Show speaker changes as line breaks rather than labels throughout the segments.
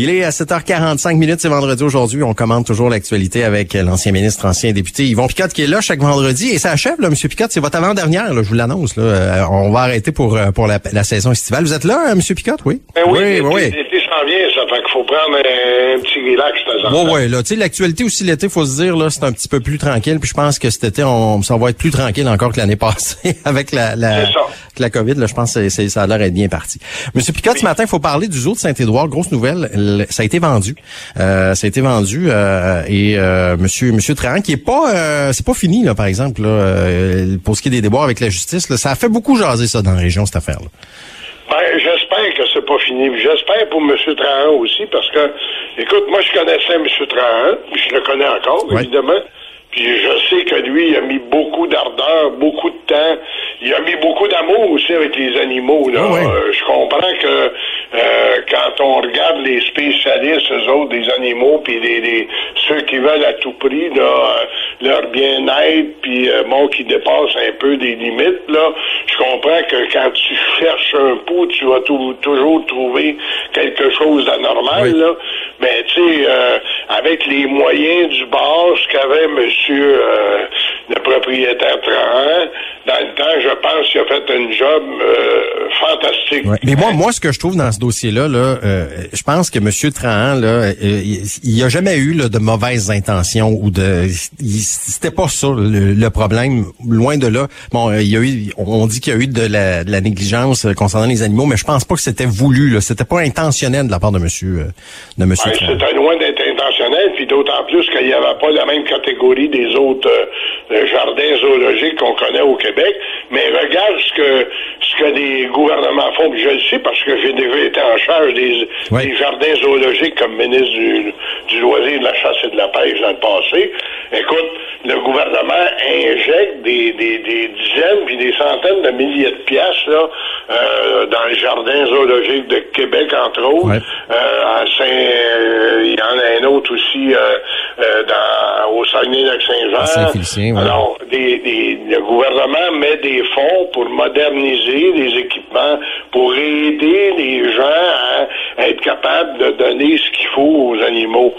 Il est à 7h45 minutes, c'est vendredi aujourd'hui. On commande toujours l'actualité avec l'ancien ministre, ancien député Yvon Picotte qui est là chaque vendredi. Et ça achève, là, Monsieur Picotte, c'est votre avant-dernière, je vous l'annonce. Là. Euh, on va arrêter pour, euh, pour la, saison estivale. Vous êtes là, M. Monsieur Picotte, oui?
Ben oui, oui, oui. L'été s'en vient, ça fait qu'il faut prendre un, petit de temps
Bon, ouais, là, tu sais, l'actualité aussi l'été, faut se dire, là, c'est un petit peu plus tranquille. Puis je pense que cet été, on, ça va être plus tranquille encore que l'année passée avec la, la, la COVID. Là, je pense que ça a l'air d'être bien parti. Monsieur Picotte, ce matin, il faut parler du zoo de Saint-Édouard. Grosse nouvelle, ça a été vendu euh, ça a été vendu euh, et euh, Monsieur Monsieur Trahan, qui est pas, c'est pas fini là, par exemple, là, pour ce qui est des déboires avec la justice, ça a fait beaucoup jaser ça dans la région cette affaire. là
Ben, que c'est pas fini. J'espère pour M. Trahan aussi, parce que, écoute, moi, je connaissais M. Trahan, je le connais encore, évidemment. Puis je sais que lui, il a mis beaucoup d'ardeur, beaucoup de temps. Il a mis beaucoup d'amour aussi avec les animaux. Là. Ah je comprends que euh, quand on regarde les spécialistes, eux autres, des animaux, puis les, ceux qui veulent à tout prix là, euh, leur bien-être, puis euh, bon, qui dépassent un peu des limites, là, je comprends que quand tu cherches un pot, tu vas toujours trouver quelque chose d'anormal, là. Mais tu sais, avec les moyens du bord, ce qu'avait monsieur le propriétaire Trahan, dans le temps, je pense qu'il a fait un job fantastique.
Mais moi, moi, ce que je trouve dans dossier-là, là, euh, je pense que M. Trahan, là, euh, il n'y a jamais eu là, de mauvaises intentions ou de. C'était pas ça le, problème. Loin de là. Bon, euh, il y a eu. On dit qu'il y a eu de la, de la, négligence concernant les animaux, mais je pense pas que c'était voulu. C'était pas intentionnel de la part de M. de monsieur
C'était loin d'être puis d'autant plus qu'il n'y avait pas la même catégorie des autres jardins zoologiques qu'on connaît au Québec. Mais regarde ce que ce que les gouvernements font. je le sais parce que j'ai déjà été en charge des, jardins zoologiques comme ministre du, du loisir, de la chasse et de la pêche dans le passé. Écoute, le gouvernement injecte des, des, des dizaines puis des centaines de milliers de pièces là, euh, dans les jardins zoologiques de Québec, entre autres. Euh, à Saint, euh, il y en a un autre aussi dans, au Saguenay-Lac-Saint-Jean. Alors, des, des, le gouvernement met des fonds pour moderniser les équipements, pour aider les gens à être capables de donner ce qu'il faut aux animaux.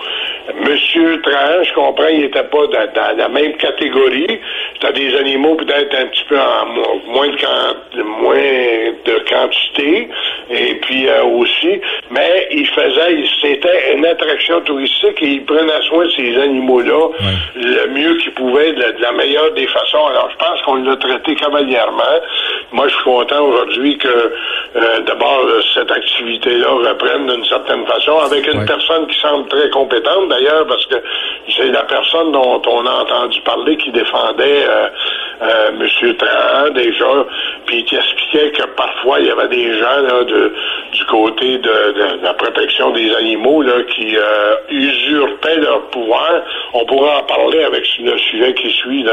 Monsieur Tranche, je comprends, il n'était pas dans, la même catégorie. Tu des animaux peut-être un petit peu en moins de, moins de quantité, et puis euh, aussi, mais il faisait, c'était une attraction touristique et il prenait soin de ces animaux-là le mieux qu'il pouvait, de, la meilleure des façons. Alors, je pense qu'on l'a traité cavalièrement. Moi, je suis content aujourd'hui que, euh, d'abord, cette activité-là reprenne d'une certaine façon avec une personne qui semble très compétente, d'ailleurs, parce que c'est la personne dont on a entendu parler qui défendait euh, euh, M. Trahan déjà, puis qui expliquait que parfois il y avait des gens du côté de, la protection des animaux là, qui euh, usurpaient leur pouvoir. On pourra en parler avec le sujet qui suit,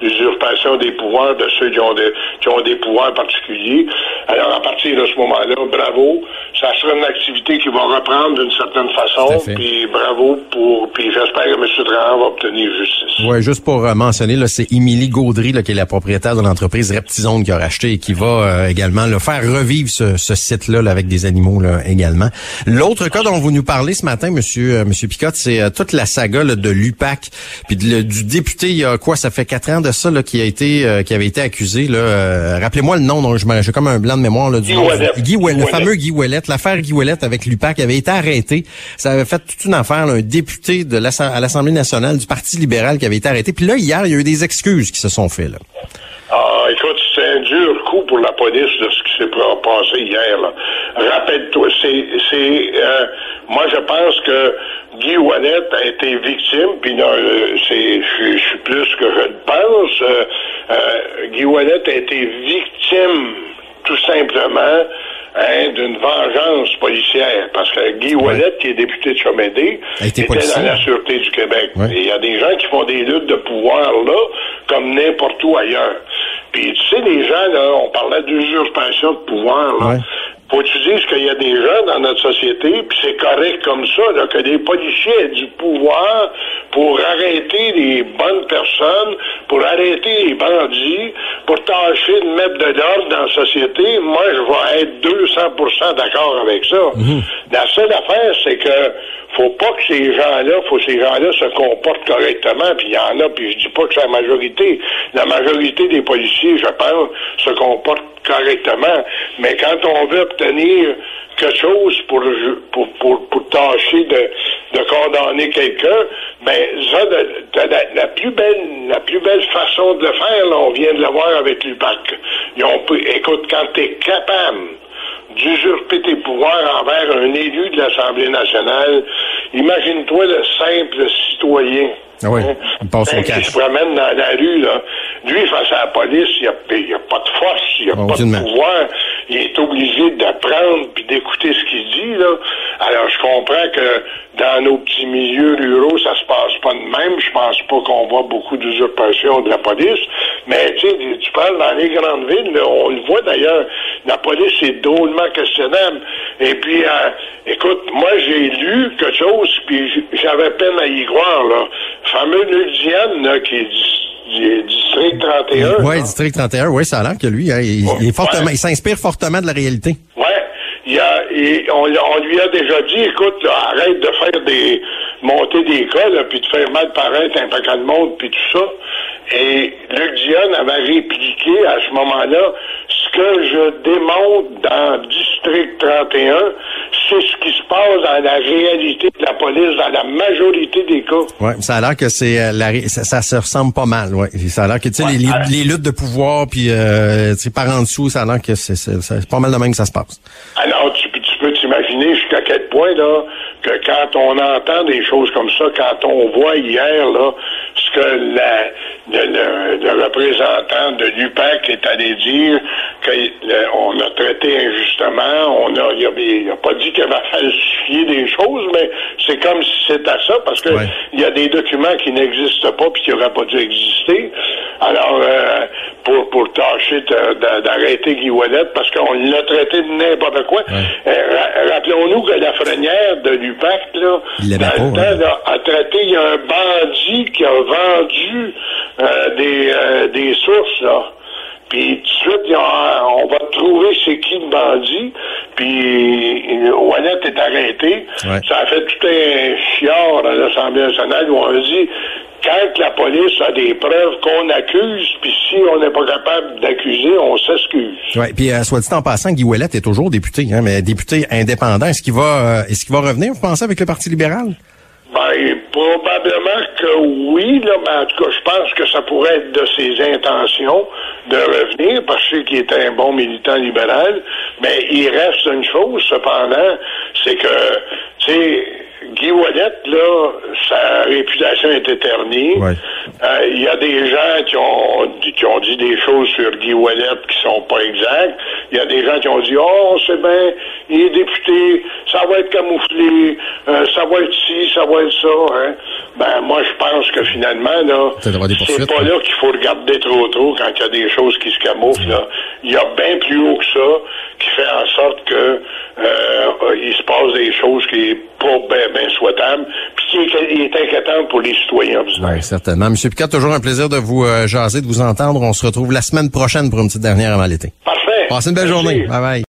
l'usurpation des pouvoirs de ceux qui ont, qui ont des pouvoirs particuliers. Alors à partir de ce moment-là, bravo, ça sera une activité qui va reprendre d'une certaine façon, puis bravo pour, puis j'espère que M. Trahan va obtenir justice.
Oui, juste pour euh, mentionner, c'est Émilie Gaudry là, qui est la propriétaire de l'entreprise Reptizone qui a racheté et qui va euh, également le faire revivre ce, site-là avec des animaux là, également. L'autre cas dont vous nous parlez ce matin, Monsieur euh, Monsieur Picotte, c'est euh, toute la saga de l'UPAC, puis du député il y a quoi, ça fait quatre ans de ça là, qui a été qui avait été accusé. Là, rappelez-moi le nom, donc j'ai comme un blanc de mémoire là, du
Guy,
le fameux Guy Ouellette. L'affaire Guy Ouellette avec l'UPAC avait été arrêté. Ça avait fait toute une affaire, un député de à l'Assemblée nationale du Parti libéral qui avait été arrêté. Puis là hier, il y a eu des excuses qui se sont faites. Là.
Coup pour la police de ce qui s'est passé hier. Rappelle-toi, c'est, c'est, euh, moi je pense que Guy Ouellet a été victime, puis euh, c'est, je, suis plus que je le pense. Euh, Guy Ouellet a été victime, tout simplement, hein, d'une vengeance policière. Parce que Guy Ouellet, qui est député de Chomédé, était dans la Sûreté du Québec. Il y a des gens qui font des luttes de pouvoir là, comme n'importe où ailleurs. Puis tu sais, les gens, on parlait d'usurpation de pouvoir, là. Faut que tu dises qu'il y a des gens dans notre société, puis c'est correct comme ça, là, que des policiers aient du pouvoir pour arrêter les bonnes personnes, pour arrêter les bandits, pour tâcher de mettre de l'ordre dans la société. Moi, je vais être 200% d'accord avec ça. Mhm. La seule affaire, c'est que faut pas que ces gens-là, faut que ces gens-là se comportent correctement, puis il y en a, puis je dis pas que c'est la majorité. La majorité des policiers, je pense, se comportent correctement. Mais quand on veut obtenir quelque chose pour, pour, pour, pour tâcher de, de condamner quelqu'un, ben ça, de, la, plus belle la plus belle façon de le faire, là, on vient de le voir avec l'UPAC. Écoute, quand tu es capable d'usurper tes pouvoirs envers un élu de l'Assemblée nationale, imagine-toi le simple citoyen
ah oui, il passe
ben, se promène dans la rue, là. Lui, face à la police, il n'y a, pas de force, il n'y a pas de pouvoir. Il est obligé d'apprendre puis d'écouter ce qu'il dit, là. Alors, je comprends que dans nos petits milieux ruraux, ça se passe pas de même. Je pense pas qu'on voit beaucoup d'usurpation de la police. Mais, tu sais, tu parles dans les grandes villes, on le voit d'ailleurs, la police est drôlement questionnable. Et puis, euh, écoute, moi, j'ai lu quelque chose, puis j'avais peine à y croire, là fameux Ludiane, qui est district 31.
Oui, district 31, oui, ça a l'air que lui, hein, il, est fortement, il s'inspire fortement de la réalité.
Oui, a, on, lui a déjà dit, écoute, arrête de faire des monter des cas, puis de faire mal paraître un paquet de monde, puis tout ça. Et Luc Dion avait répliqué à ce moment-là, ce que je démontre dans District 31, c'est ce qui se passe dans la réalité de la police, dans la majorité des cas.
Oui, ça a l'air que c'est euh, ça, se ressemble pas mal, ouais. Ça a l'air que tu sais les, luttes de pouvoir puis euh, par en dessous, ça a l'air que c'est pas mal de même que ça se passe.
Alors tu, là que quand on entend des choses comme ça, quand on voit hier là ce que la, le, représentant de l'UPAC est allé dire qu'on a traité injustement, on a, il a, pas dit qu'il avait falsifié des choses, mais c'est comme si c'était ça, parce que il y a des documents qui n'existent pas puis qui n'auraient pas dû exister. Alors, euh, pour, pour tâcher d'arrêter Guy Wallet, parce qu'on l'a traité de n'importe quoi. Euh, rappelons-nous que la frenière de l'UPAC, là, dans le temps, a traité, il y a un bandit qui a vendu euh, des, des sources, là. Puis tout de suite, on va trouver c'est qui le bandit. Puis Wallet est arrêté. Ça a fait tout un chiard à l'Assemblée nationale où on a dit quand la police a des preuves qu'on accuse, puis si on n'est pas capable d'accuser, on s'excuse.
Oui, puis euh, soit dit en passant, Guy Ouellet est toujours député, hein, mais député indépendant. Est-ce qu'il va, euh, est-ce qu'il va revenir, vous pensez, avec le Parti libéral?
Ben, probablement que oui, là, mais en tout cas, je pense que ça pourrait être de ses intentions de revenir parce qu'il est un bon militant libéral. Mais il reste une chose, cependant, c'est que, tu sais, Guy Wallet, là, sa réputation est éternie. Euh, il y a des gens qui ont, qui ont dit des choses sur Guy Wallet qui sont pas exactes. Il y a des gens qui ont dit, oh, c'est bien, il est député, ça va être camouflé, euh, ça va être ci, ça va être ça. Hein. Ben, moi, je pense que finalement, là, c'est pas là qu'il faut regarder trop trop quand il y a des choses qui se camouflent. Là. Il y a bien plus haut que ça qui fait en sorte que euh, il se passe des choses qui est pas bien ben souhaitable, puis qui est, inquiétant pour les citoyens
Oui, certainement. Monsieur Picard, toujours un plaisir de vous euh, jaser, de vous entendre. On se retrouve la semaine prochaine pour une petite dernière avant l'été.
Parfait.
Passez une belle journée. Bye bye.